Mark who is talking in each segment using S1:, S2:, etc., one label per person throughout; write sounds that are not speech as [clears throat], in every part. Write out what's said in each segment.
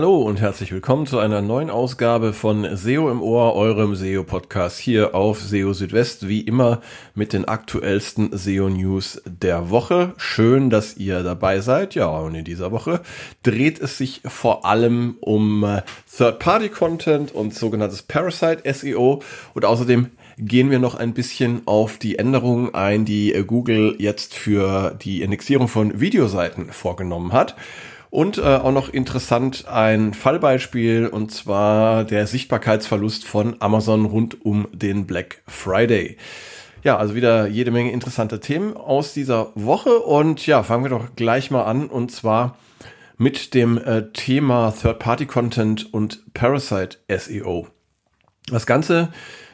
S1: Hallo und herzlich willkommen zu einer neuen Ausgabe von SEO im Ohr, eurem SEO-Podcast hier auf SEO Südwest, wie immer mit den aktuellsten SEO-News der Woche. Schön, dass ihr dabei seid. Ja, und in dieser Woche dreht es sich vor allem um äh, Third-Party-Content und sogenanntes Parasite-SEO und außerdem gehen wir noch ein bisschen auf die Änderungen ein, die Google jetzt für die Indexierung von Videoseiten vorgenommen hat. Und äh, auch noch interessant ein Fallbeispiel und zwar der Sichtbarkeitsverlust von Amazon rund um den Black Friday. Ja, also wieder jede Menge interessante Themen aus dieser Woche und ja, fangen wir doch gleich mal an und zwar mit dem äh, Thema Third-Party-Content und Parasite SEO. Das Ganze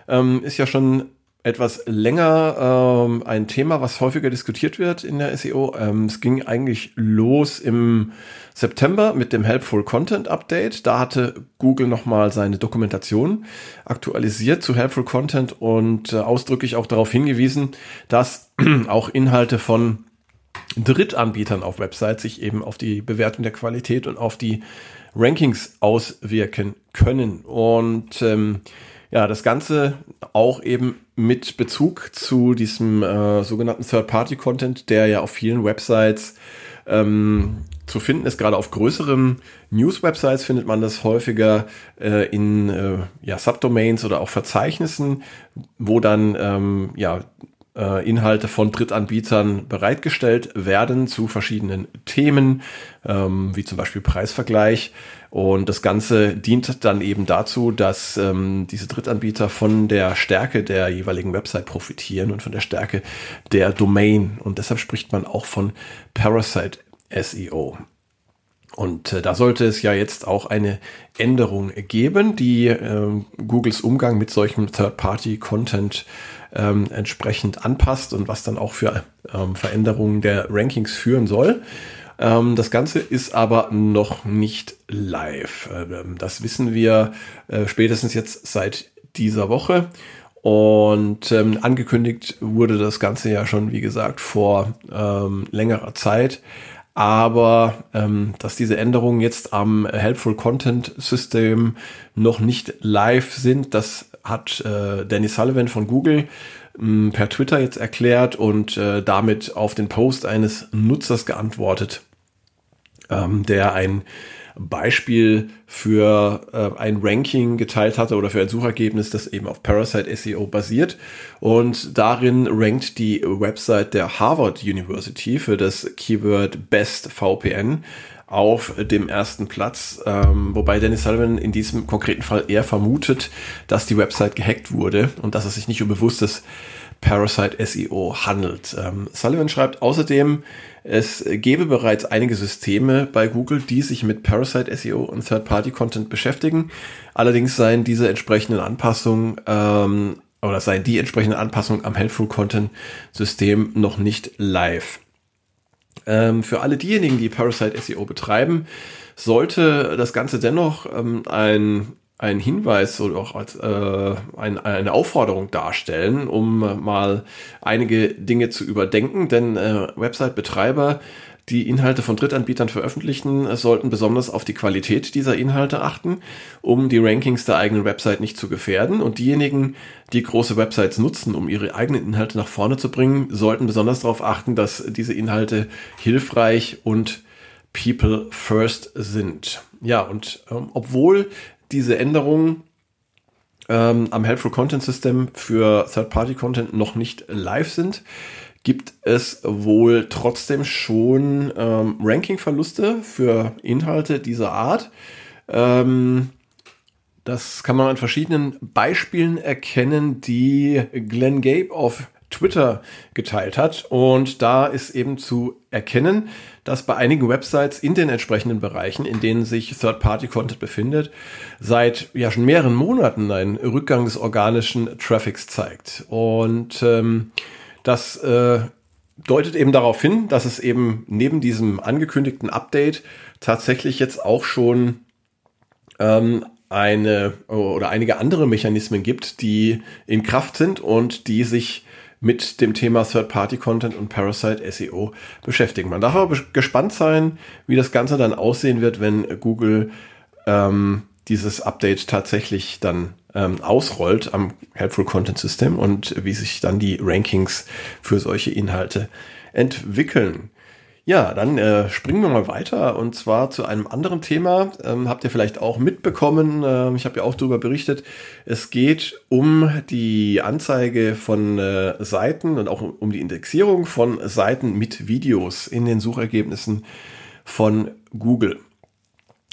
S1: ähm, ist ja schon etwas länger ähm, ein Thema, was häufiger diskutiert wird in der SEO. Ähm, es ging eigentlich los im September mit dem Helpful Content Update. Da hatte Google nochmal seine Dokumentation aktualisiert zu Helpful Content und äh, ausdrücklich auch darauf hingewiesen, dass [clears throat] auch Inhalte von Drittanbietern auf Websites sich eben auf die Bewertung der Qualität und auf die Rankings auswirken können. Und ähm, ja, das Ganze auch eben mit Bezug zu diesem äh, sogenannten Third-Party-Content, der ja auf vielen Websites ähm, zu finden ist. Gerade auf größeren News-Websites findet man das häufiger äh, in äh, ja, Subdomains oder auch Verzeichnissen, wo dann ähm, ja, äh, Inhalte von Drittanbietern bereitgestellt werden zu verschiedenen Themen, ähm, wie zum Beispiel Preisvergleich. Und das Ganze dient dann eben dazu, dass ähm, diese Drittanbieter von der Stärke der jeweiligen Website profitieren und von der Stärke der Domain. Und deshalb spricht man auch von Parasite SEO. Und äh, da sollte es ja jetzt auch eine Änderung geben, die äh, Googles Umgang mit solchem Third-Party-Content ähm, entsprechend anpasst und was dann auch für ähm, Veränderungen der Rankings führen soll. Ähm, das Ganze ist aber noch nicht live. Ähm, das wissen wir äh, spätestens jetzt seit dieser Woche. Und ähm, angekündigt wurde das Ganze ja schon, wie gesagt, vor ähm, längerer Zeit. Aber ähm, dass diese Änderungen jetzt am Helpful Content System noch nicht live sind, das hat äh, Danny Sullivan von Google per Twitter jetzt erklärt und äh, damit auf den Post eines Nutzers geantwortet ähm, der ein Beispiel für äh, ein Ranking geteilt hatte oder für ein Suchergebnis, das eben auf Parasite SEO basiert. Und darin rankt die Website der Harvard University für das Keyword Best VPN auf dem ersten Platz, ähm, wobei Dennis Sullivan in diesem konkreten Fall eher vermutet, dass die Website gehackt wurde und dass es sich nicht um bewusstes Parasite SEO handelt. Ähm, Sullivan schreibt außerdem, es gäbe bereits einige Systeme bei Google, die sich mit Parasite SEO und Third-Party-Content beschäftigen. Allerdings seien diese entsprechenden Anpassungen ähm, oder seien die entsprechenden Anpassungen am Helpful Content System noch nicht live. Ähm, für alle diejenigen, die Parasite SEO betreiben, sollte das Ganze dennoch ähm, ein ein Hinweis oder auch als äh, ein, eine Aufforderung darstellen, um mal einige Dinge zu überdenken. Denn äh, Website-Betreiber, die Inhalte von Drittanbietern veröffentlichen, sollten besonders auf die Qualität dieser Inhalte achten, um die Rankings der eigenen Website nicht zu gefährden. Und diejenigen, die große Websites nutzen, um ihre eigenen Inhalte nach vorne zu bringen, sollten besonders darauf achten, dass diese Inhalte hilfreich und People First sind. Ja, und ähm, obwohl diese Änderungen ähm, am Helpful Content System für Third-Party-Content noch nicht live sind, gibt es wohl trotzdem schon ähm, Ranking-Verluste für Inhalte dieser Art. Ähm, das kann man an verschiedenen Beispielen erkennen, die Glenn Gabe auf Twitter geteilt hat. Und da ist eben zu erkennen, dass bei einigen Websites in den entsprechenden Bereichen, in denen sich Third-Party-Content befindet, seit ja schon mehreren Monaten ein Rückgang des organischen Traffics zeigt. Und ähm, das äh, deutet eben darauf hin, dass es eben neben diesem angekündigten Update tatsächlich jetzt auch schon ähm, eine oder einige andere Mechanismen gibt, die in Kraft sind und die sich mit dem Thema Third-Party-Content und Parasite SEO beschäftigen. Man darf aber gespannt sein, wie das Ganze dann aussehen wird, wenn Google ähm, dieses Update tatsächlich dann ähm, ausrollt am Helpful Content System und wie sich dann die Rankings für solche Inhalte entwickeln. Ja, dann äh, springen wir mal weiter und zwar zu einem anderen Thema. Ähm, habt ihr vielleicht auch mitbekommen, äh, ich habe ja auch darüber berichtet, es geht um die Anzeige von äh, Seiten und auch um die Indexierung von Seiten mit Videos in den Suchergebnissen von Google.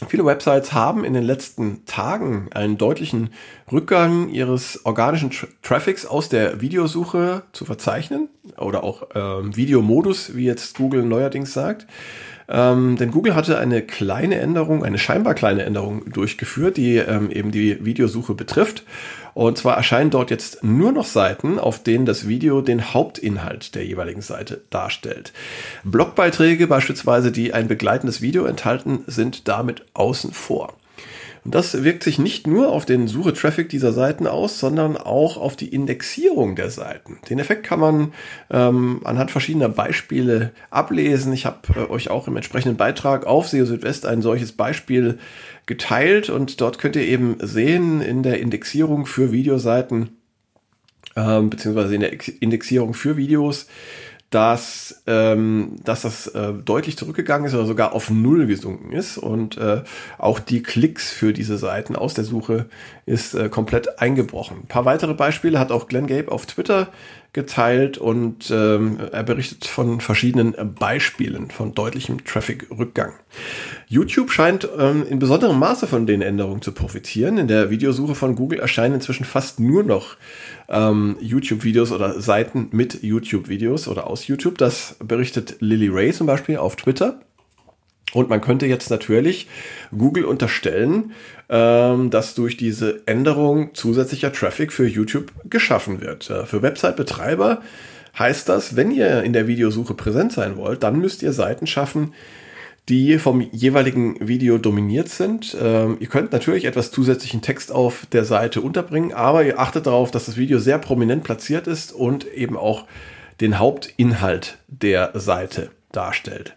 S1: Viele Websites haben in den letzten Tagen einen deutlichen Rückgang ihres organischen Tra Traffics aus der Videosuche zu verzeichnen oder auch ähm, Videomodus, wie jetzt Google neuerdings sagt. Ähm, denn Google hatte eine kleine Änderung, eine scheinbar kleine Änderung durchgeführt, die ähm, eben die Videosuche betrifft. Und zwar erscheinen dort jetzt nur noch Seiten, auf denen das Video den Hauptinhalt der jeweiligen Seite darstellt. Blogbeiträge beispielsweise, die ein begleitendes Video enthalten, sind damit außen vor. Und das wirkt sich nicht nur auf den Suche-Traffic dieser Seiten aus, sondern auch auf die Indexierung der Seiten. Den Effekt kann man ähm, anhand verschiedener Beispiele ablesen. Ich habe äh, euch auch im entsprechenden Beitrag auf SEO Südwest ein solches Beispiel geteilt und dort könnt ihr eben sehen in der Indexierung für Videoseiten, ähm, beziehungsweise in der Indexierung für Videos, dass, ähm, dass das äh, deutlich zurückgegangen ist oder sogar auf Null gesunken ist und äh, auch die Klicks für diese Seiten aus der Suche ist äh, komplett eingebrochen. Ein paar weitere Beispiele hat auch Glenn Gabe auf Twitter geteilt und ähm, er berichtet von verschiedenen Beispielen von deutlichem Traffic-Rückgang. YouTube scheint ähm, in besonderem Maße von den Änderungen zu profitieren. In der Videosuche von Google erscheinen inzwischen fast nur noch ähm, YouTube-Videos oder Seiten mit YouTube-Videos oder aus YouTube. Das berichtet Lily Ray zum Beispiel auf Twitter. Und man könnte jetzt natürlich Google unterstellen, ähm, dass durch diese Änderung zusätzlicher Traffic für YouTube geschaffen wird. Äh, für Website-Betreiber heißt das, wenn ihr in der Videosuche präsent sein wollt, dann müsst ihr Seiten schaffen, die vom jeweiligen Video dominiert sind. Ähm, ihr könnt natürlich etwas zusätzlichen Text auf der Seite unterbringen, aber ihr achtet darauf, dass das Video sehr prominent platziert ist und eben auch den Hauptinhalt der Seite darstellt.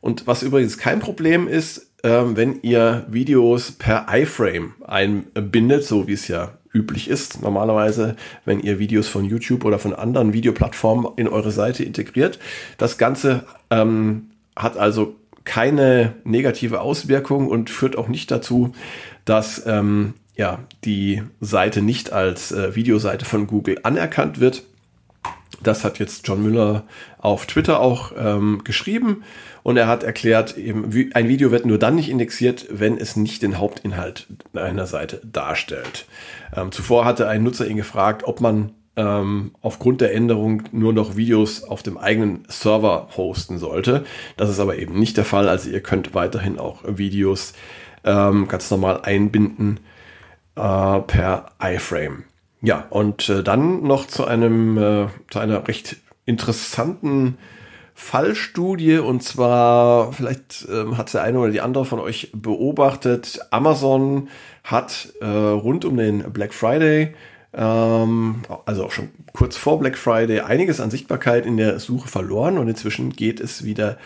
S1: Und was übrigens kein Problem ist, ähm, wenn ihr Videos per iFrame einbindet, so wie es ja üblich ist, normalerweise, wenn ihr Videos von YouTube oder von anderen Videoplattformen in eure Seite integriert. Das Ganze ähm, hat also keine negative Auswirkung und führt auch nicht dazu, dass ähm, ja, die Seite nicht als äh, Videoseite von Google anerkannt wird. Das hat jetzt John Müller auf Twitter auch ähm, geschrieben und er hat erklärt, eben, ein Video wird nur dann nicht indexiert, wenn es nicht den Hauptinhalt einer Seite darstellt. Ähm, zuvor hatte ein Nutzer ihn gefragt, ob man ähm, aufgrund der Änderung nur noch Videos auf dem eigenen Server hosten sollte. Das ist aber eben nicht der Fall. Also ihr könnt weiterhin auch Videos ähm, ganz normal einbinden äh, per iFrame. Ja, und äh, dann noch zu einem, äh, zu einer recht interessanten Fallstudie und zwar, vielleicht ähm, hat der eine oder die andere von euch beobachtet, Amazon hat äh, rund um den Black Friday, ähm, also auch schon kurz vor Black Friday, einiges an Sichtbarkeit in der Suche verloren und inzwischen geht es wieder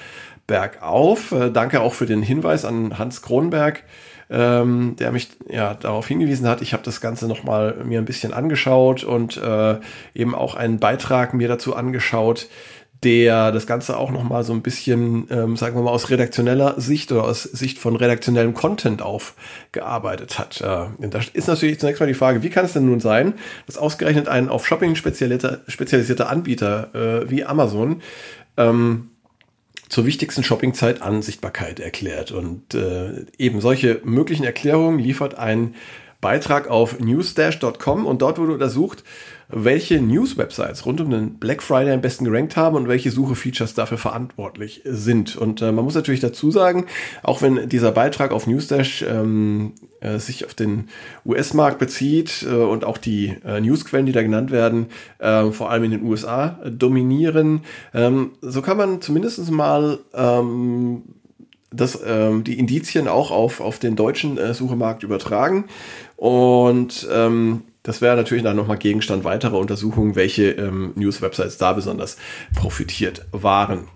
S1: bergauf. Äh, danke auch für den Hinweis an Hans Kronberg ähm, der mich ja darauf hingewiesen hat. Ich habe das Ganze nochmal mir ein bisschen angeschaut und äh, eben auch einen Beitrag mir dazu angeschaut, der das Ganze auch nochmal so ein bisschen, ähm, sagen wir mal, aus redaktioneller Sicht oder aus Sicht von redaktionellem Content aufgearbeitet hat. Äh, da ist natürlich zunächst mal die Frage, wie kann es denn nun sein, dass ausgerechnet ein auf Shopping spezialisierter, spezialisierter Anbieter äh, wie Amazon ähm, zur wichtigsten Shoppingzeit an Sichtbarkeit erklärt. Und äh, eben solche möglichen Erklärungen liefert ein Beitrag auf newsdash.com und dort wurde untersucht, welche News-Websites rund um den Black Friday am besten gerankt haben und welche Suche-Features dafür verantwortlich sind. Und äh, man muss natürlich dazu sagen, auch wenn dieser Beitrag auf Newsdash ähm, äh, sich auf den US-Markt bezieht äh, und auch die äh, Newsquellen, die da genannt werden, äh, vor allem in den USA dominieren, ähm, so kann man zumindest mal ähm, das, ähm, die Indizien auch auf, auf den deutschen äh, Suchemarkt übertragen. Und ähm, das wäre natürlich dann nochmal Gegenstand weiterer Untersuchungen, welche ähm, News-Websites da besonders profitiert waren.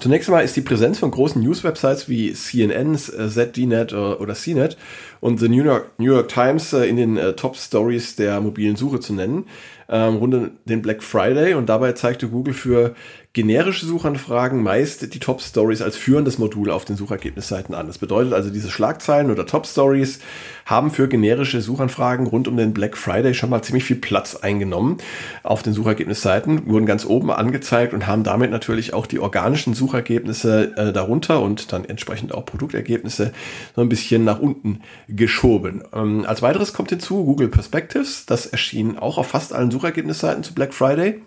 S1: Zunächst einmal ist die Präsenz von großen News-Websites wie CNN, äh, ZDNet oder CNET und The New York, New York Times äh, in den äh, Top Stories der mobilen Suche zu nennen, ähm, rund um den Black Friday. Und dabei zeigte Google für generische Suchanfragen meist die Top Stories als führendes Modul auf den Suchergebnisseiten an. Das bedeutet also, diese Schlagzeilen oder Top Stories haben für generische Suchanfragen rund um den Black Friday schon mal ziemlich viel Platz eingenommen auf den Suchergebnisseiten, wurden ganz oben angezeigt und haben damit natürlich auch die organischen Suchergebnisse äh, darunter und dann entsprechend auch Produktergebnisse so ein bisschen nach unten geschoben. Ähm, als weiteres kommt hinzu Google Perspectives. Das erschien auch auf fast allen Suchergebnisseiten zu Black Friday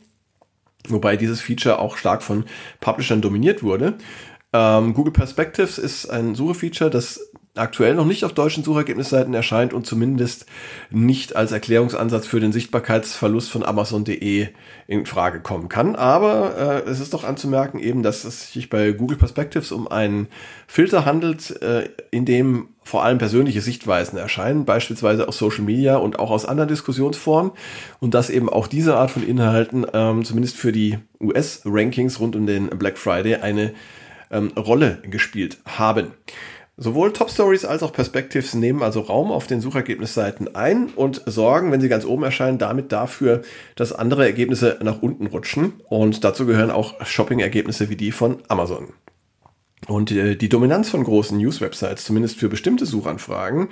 S1: wobei dieses Feature auch stark von Publishern dominiert wurde. Ähm, Google Perspectives ist ein Suchefeature, das aktuell noch nicht auf deutschen Suchergebnisseiten erscheint und zumindest nicht als Erklärungsansatz für den Sichtbarkeitsverlust von Amazon.de in Frage kommen kann. Aber äh, es ist doch anzumerken eben, dass es sich bei Google Perspectives um einen Filter handelt, äh, in dem vor allem persönliche Sichtweisen erscheinen, beispielsweise aus Social Media und auch aus anderen Diskussionsformen und dass eben auch diese Art von Inhalten ähm, zumindest für die US-Rankings rund um den Black Friday eine ähm, Rolle gespielt haben. Sowohl Top Stories als auch Perspectives nehmen also Raum auf den Suchergebnisseiten ein und sorgen, wenn sie ganz oben erscheinen, damit dafür, dass andere Ergebnisse nach unten rutschen. Und dazu gehören auch Shopping-Ergebnisse wie die von Amazon. Und äh, die Dominanz von großen News-Websites, zumindest für bestimmte Suchanfragen,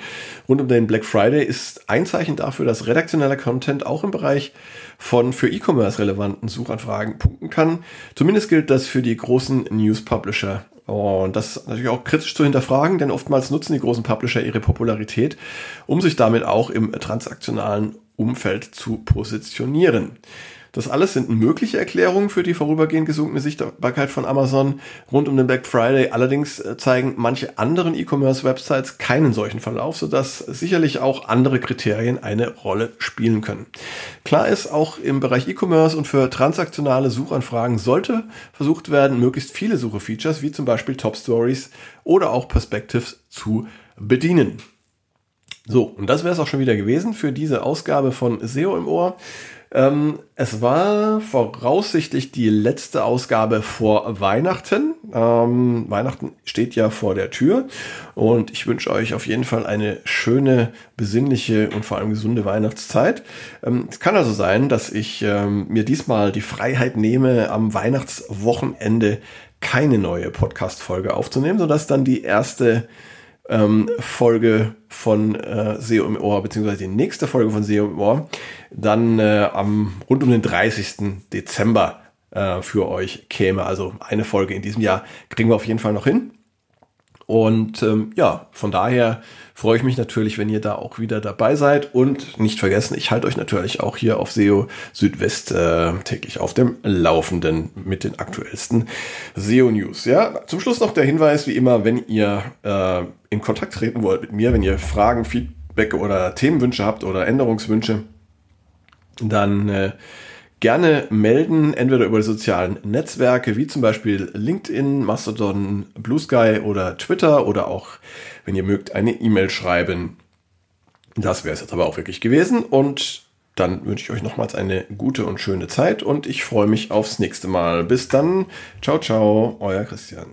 S1: rund um den Black Friday ist ein Zeichen dafür, dass redaktioneller Content auch im Bereich von für E-Commerce relevanten Suchanfragen punkten kann. Zumindest gilt das für die großen News-Publisher und das natürlich auch kritisch zu hinterfragen, denn oftmals nutzen die großen Publisher ihre Popularität, um sich damit auch im transaktionalen Umfeld zu positionieren. Das alles sind mögliche Erklärungen für die vorübergehend gesunkene Sichtbarkeit von Amazon rund um den Black Friday. Allerdings äh, zeigen manche anderen E-Commerce-Websites keinen solchen Verlauf, sodass sicherlich auch andere Kriterien eine Rolle spielen können. Klar ist, auch im Bereich E-Commerce und für transaktionale Suchanfragen sollte versucht werden, möglichst viele Suche-Features wie zum Beispiel Top Stories oder auch Perspectives zu bedienen. So, und das wäre es auch schon wieder gewesen für diese Ausgabe von SEO im Ohr. Ähm, es war voraussichtlich die letzte Ausgabe vor Weihnachten. Ähm, Weihnachten steht ja vor der Tür und ich wünsche euch auf jeden Fall eine schöne, besinnliche und vor allem gesunde Weihnachtszeit. Ähm, es kann also sein, dass ich ähm, mir diesmal die Freiheit nehme, am Weihnachtswochenende keine neue Podcast-Folge aufzunehmen, sodass dann die erste ähm, Folge von äh, SEO im Ohr, beziehungsweise die nächste Folge von SEO im Ohr, dann äh, am rund um den 30. Dezember äh, für euch käme. Also eine Folge in diesem Jahr kriegen wir auf jeden Fall noch hin. Und ähm, ja, von daher freue ich mich natürlich, wenn ihr da auch wieder dabei seid. Und nicht vergessen, ich halte euch natürlich auch hier auf SEO Südwest äh, täglich auf dem Laufenden mit den aktuellsten SEO News. Ja, zum Schluss noch der Hinweis, wie immer, wenn ihr äh, in Kontakt treten wollt mit mir, wenn ihr Fragen, Feedback oder Themenwünsche habt oder Änderungswünsche, dann äh, gerne melden, entweder über die sozialen Netzwerke wie zum Beispiel LinkedIn, Mastodon, Blue Sky oder Twitter oder auch, wenn ihr mögt, eine E-Mail schreiben. Das wäre es jetzt aber auch wirklich gewesen und dann wünsche ich euch nochmals eine gute und schöne Zeit und ich freue mich aufs nächste Mal. Bis dann. Ciao, ciao, euer Christian.